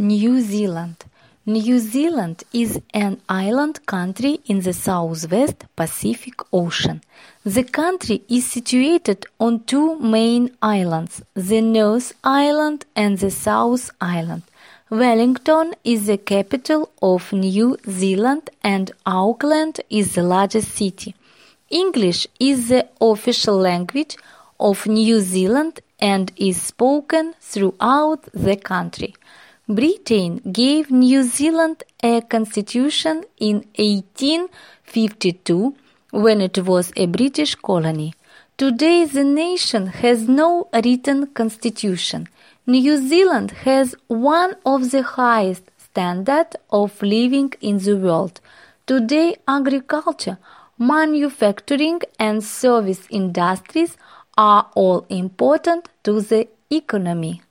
New Zealand. New Zealand is an island country in the southwest Pacific Ocean. The country is situated on two main islands, the North Island and the South Island. Wellington is the capital of New Zealand and Auckland is the largest city. English is the official language of New Zealand and is spoken throughout the country. Britain gave New Zealand a constitution in 1852 when it was a British colony. Today the nation has no written constitution. New Zealand has one of the highest standard of living in the world. Today agriculture, manufacturing and service industries are all important to the economy.